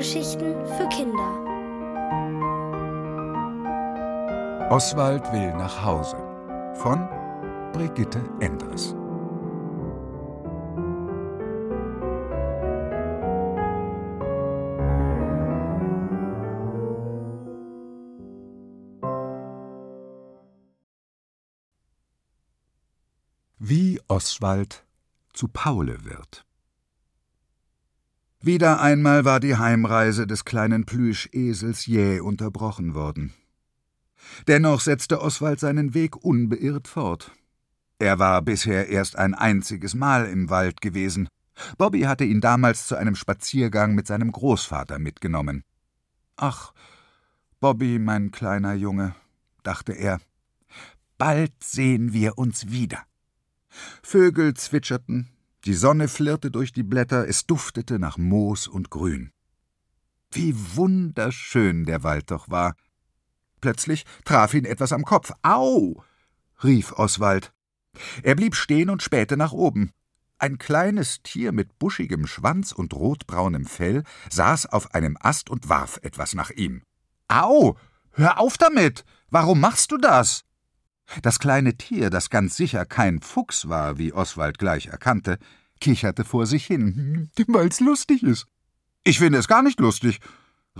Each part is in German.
Hörgeschichten für Kinder. Oswald will nach Hause von Brigitte Endres. Wie Oswald zu Paule wird. Wieder einmal war die Heimreise des kleinen Plüschesels jäh unterbrochen worden. Dennoch setzte Oswald seinen Weg unbeirrt fort. Er war bisher erst ein einziges Mal im Wald gewesen. Bobby hatte ihn damals zu einem Spaziergang mit seinem Großvater mitgenommen. Ach, Bobby, mein kleiner Junge, dachte er, bald sehen wir uns wieder. Vögel zwitscherten, die Sonne flirrte durch die Blätter, es duftete nach Moos und Grün. Wie wunderschön der Wald doch war. Plötzlich traf ihn etwas am Kopf. Au! rief Oswald. Er blieb stehen und spähte nach oben. Ein kleines Tier mit buschigem Schwanz und rotbraunem Fell saß auf einem Ast und warf etwas nach ihm. Au! Hör auf damit! Warum machst du das? Das kleine Tier, das ganz sicher kein Fuchs war, wie Oswald gleich erkannte, kicherte vor sich hin, weil's lustig ist. Ich finde es gar nicht lustig,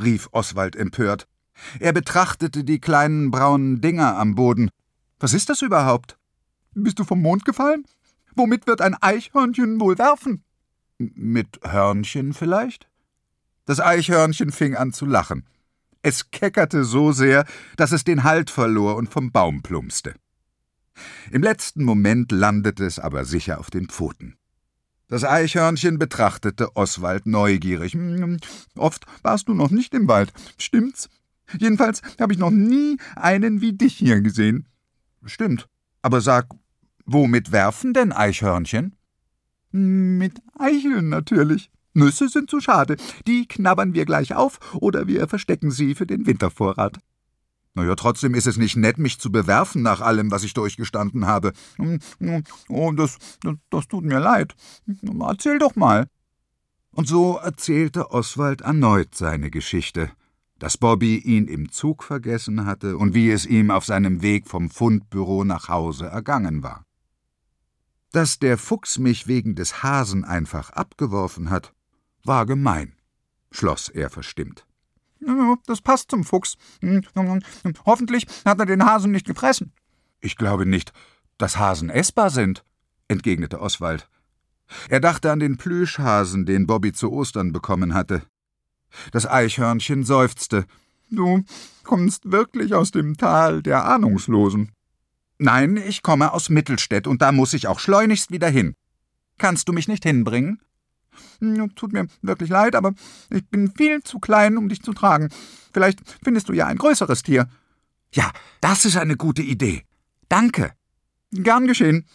rief Oswald empört. Er betrachtete die kleinen braunen Dinger am Boden. Was ist das überhaupt? Bist du vom Mond gefallen? Womit wird ein Eichhörnchen wohl werfen? Mit Hörnchen vielleicht? Das Eichhörnchen fing an zu lachen. Es keckerte so sehr, dass es den Halt verlor und vom Baum plumpste. Im letzten Moment landete es aber sicher auf den Pfoten. Das Eichhörnchen betrachtete Oswald neugierig. Hm, oft warst du noch nicht im Wald, stimmt's? Jedenfalls habe ich noch nie einen wie dich hier gesehen. Stimmt. Aber sag, womit werfen denn Eichhörnchen? Mit Eicheln natürlich. Nüsse sind zu schade. Die knabbern wir gleich auf oder wir verstecken sie für den Wintervorrat. Na ja, trotzdem ist es nicht nett, mich zu bewerfen nach allem, was ich durchgestanden habe. Oh, das, das, das tut mir leid. Erzähl doch mal. Und so erzählte Oswald erneut seine Geschichte, dass Bobby ihn im Zug vergessen hatte und wie es ihm auf seinem Weg vom Fundbüro nach Hause ergangen war. Dass der Fuchs mich wegen des Hasen einfach abgeworfen hat, war gemein, schloss er verstimmt. Das passt zum Fuchs. Hoffentlich hat er den Hasen nicht gefressen. Ich glaube nicht, dass Hasen essbar sind, entgegnete Oswald. Er dachte an den Plüschhasen, den Bobby zu Ostern bekommen hatte. Das Eichhörnchen seufzte. Du kommst wirklich aus dem Tal der Ahnungslosen. Nein, ich komme aus Mittelstädt, und da muss ich auch schleunigst wieder hin. Kannst du mich nicht hinbringen? Hm, tut mir wirklich leid, aber ich bin viel zu klein, um dich zu tragen. Vielleicht findest du ja ein größeres Tier. Ja, das ist eine gute Idee. Danke. Gern geschehen.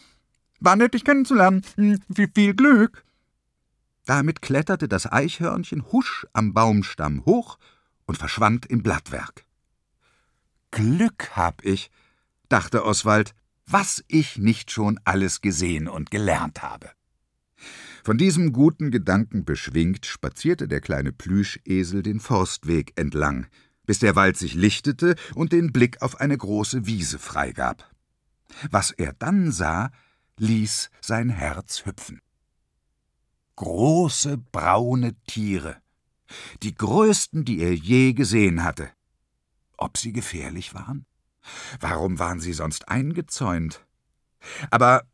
War nett, dich kennenzulernen. Hm, viel, viel Glück. Damit kletterte das Eichhörnchen husch am Baumstamm hoch und verschwand im Blattwerk. Glück hab ich, dachte Oswald, was ich nicht schon alles gesehen und gelernt habe. Von diesem guten Gedanken beschwingt, spazierte der kleine Plüschesel den Forstweg entlang, bis der Wald sich lichtete und den Blick auf eine große Wiese freigab. Was er dann sah, ließ sein Herz hüpfen. Große braune Tiere, die größten, die er je gesehen hatte. Ob sie gefährlich waren? Warum waren sie sonst eingezäunt? Aber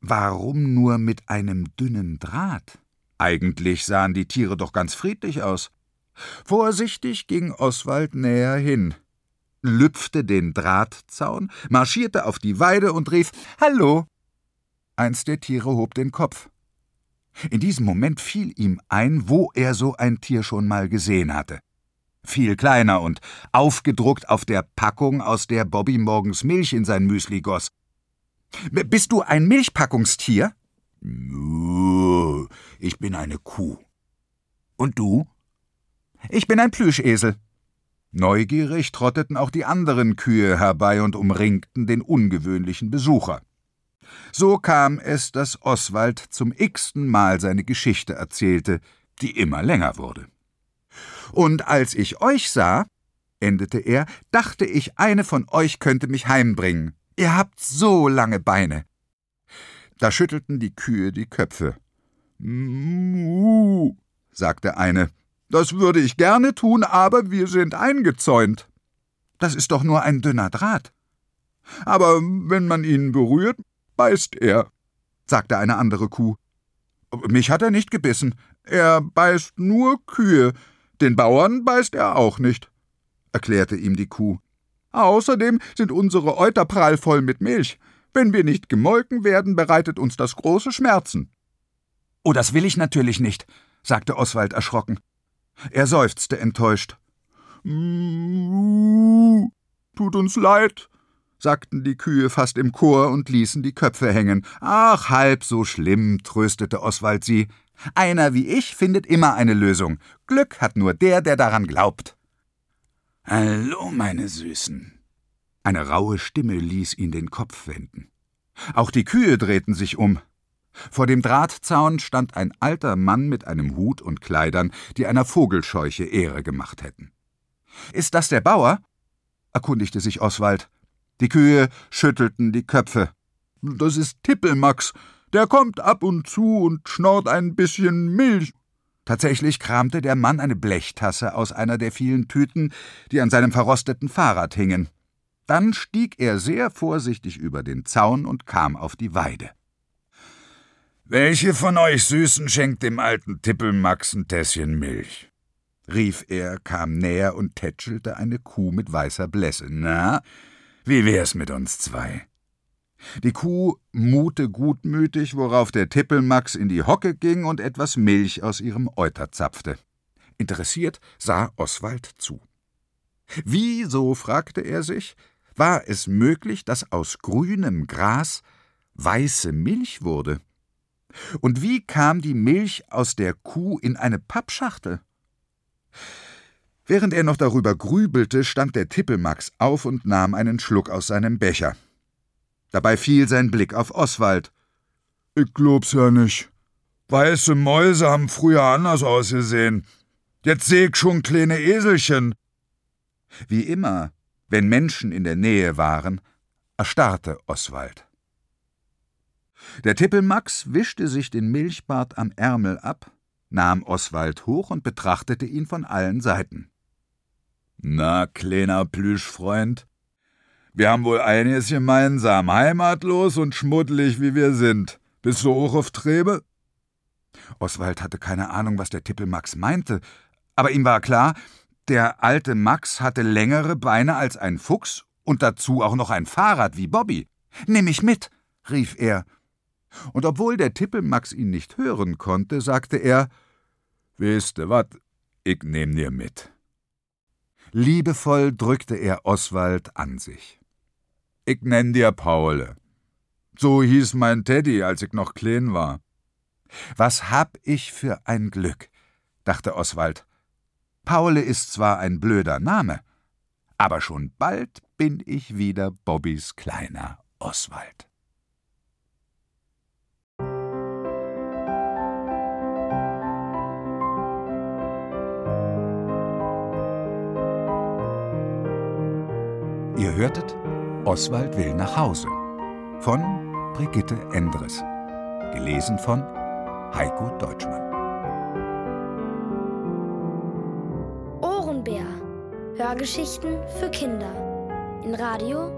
Warum nur mit einem dünnen Draht? Eigentlich sahen die Tiere doch ganz friedlich aus. Vorsichtig ging Oswald näher hin, lüpfte den Drahtzaun, marschierte auf die Weide und rief Hallo. Eins der Tiere hob den Kopf. In diesem Moment fiel ihm ein, wo er so ein Tier schon mal gesehen hatte. Viel kleiner und aufgedruckt auf der Packung, aus der Bobby morgens Milch in sein Müsli goss. Bist du ein Milchpackungstier? Ich bin eine Kuh. Und du? Ich bin ein Plüschesel. Neugierig trotteten auch die anderen Kühe herbei und umringten den ungewöhnlichen Besucher. So kam es, dass Oswald zum x-ten Mal seine Geschichte erzählte, die immer länger wurde. Und als ich euch sah, endete er, dachte ich, eine von euch könnte mich heimbringen. Ihr habt so lange Beine. Da schüttelten die Kühe die Köpfe. Muh, sagte eine. Das würde ich gerne tun, aber wir sind eingezäunt. Das ist doch nur ein dünner Draht. Aber wenn man ihn berührt, beißt er, sagte eine andere Kuh. Mich hat er nicht gebissen. Er beißt nur Kühe. Den Bauern beißt er auch nicht, erklärte ihm die Kuh. Außerdem sind unsere Euter prallvoll mit Milch. Wenn wir nicht gemolken werden, bereitet uns das große Schmerzen. Oh, das will ich natürlich nicht, sagte Oswald erschrocken. Er seufzte enttäuscht. Tut uns leid, sagten die Kühe fast im Chor und ließen die Köpfe hängen. Ach, halb so schlimm, tröstete Oswald sie. Einer wie ich findet immer eine Lösung. Glück hat nur der, der daran glaubt. Hallo, meine Süßen. Eine raue Stimme ließ ihn den Kopf wenden. Auch die Kühe drehten sich um. Vor dem Drahtzaun stand ein alter Mann mit einem Hut und Kleidern, die einer Vogelscheuche Ehre gemacht hätten. Ist das der Bauer? erkundigte sich Oswald. Die Kühe schüttelten die Köpfe. Das ist Tippelmax. Der kommt ab und zu und schnorrt ein bisschen Milch. Tatsächlich kramte der Mann eine Blechtasse aus einer der vielen Tüten, die an seinem verrosteten Fahrrad hingen. Dann stieg er sehr vorsichtig über den Zaun und kam auf die Weide. Welche von euch Süßen schenkt dem alten Tippelmax ein Tässchen Milch? rief er, kam näher und tätschelte eine Kuh mit weißer Blässe. Na, wie wär's mit uns zwei? Die Kuh mute gutmütig, worauf der Tippelmax in die Hocke ging und etwas Milch aus ihrem Euter zapfte. Interessiert sah Oswald zu. Wieso, fragte er sich, war es möglich, dass aus grünem Gras weiße Milch wurde? Und wie kam die Milch aus der Kuh in eine Pappschachtel? Während er noch darüber grübelte, stand der Tippelmax auf und nahm einen Schluck aus seinem Becher. Dabei fiel sein Blick auf Oswald. Ich glaub's ja nicht. Weiße Mäuse haben früher anders ausgesehen. Jetzt seh ich schon kleine Eselchen. Wie immer, wenn Menschen in der Nähe waren, erstarrte Oswald. Der Tippelmax wischte sich den Milchbart am Ärmel ab, nahm Oswald hoch und betrachtete ihn von allen Seiten. Na, kleiner Plüschfreund, wir haben wohl einiges gemeinsam, heimatlos und schmuddelig wie wir sind. Bist du auch auf Trebe? Oswald hatte keine Ahnung, was der Tippelmax meinte, aber ihm war klar, der alte Max hatte längere Beine als ein Fuchs und dazu auch noch ein Fahrrad wie Bobby. Nimm mich mit, rief er und obwohl der Tippelmax ihn nicht hören konnte, sagte er Wisste wat, ich nehm dir mit. Liebevoll drückte er Oswald an sich. Ich nenn dir Paule. So hieß mein Teddy, als ich noch klein war. Was hab ich für ein Glück, dachte Oswald. Paule ist zwar ein blöder Name, aber schon bald bin ich wieder Bobbys kleiner Oswald. Ihr hörtet Oswald will nach Hause von Brigitte Endres. Gelesen von Heiko Deutschmann. Ohrenbär. Hörgeschichten für Kinder. In Radio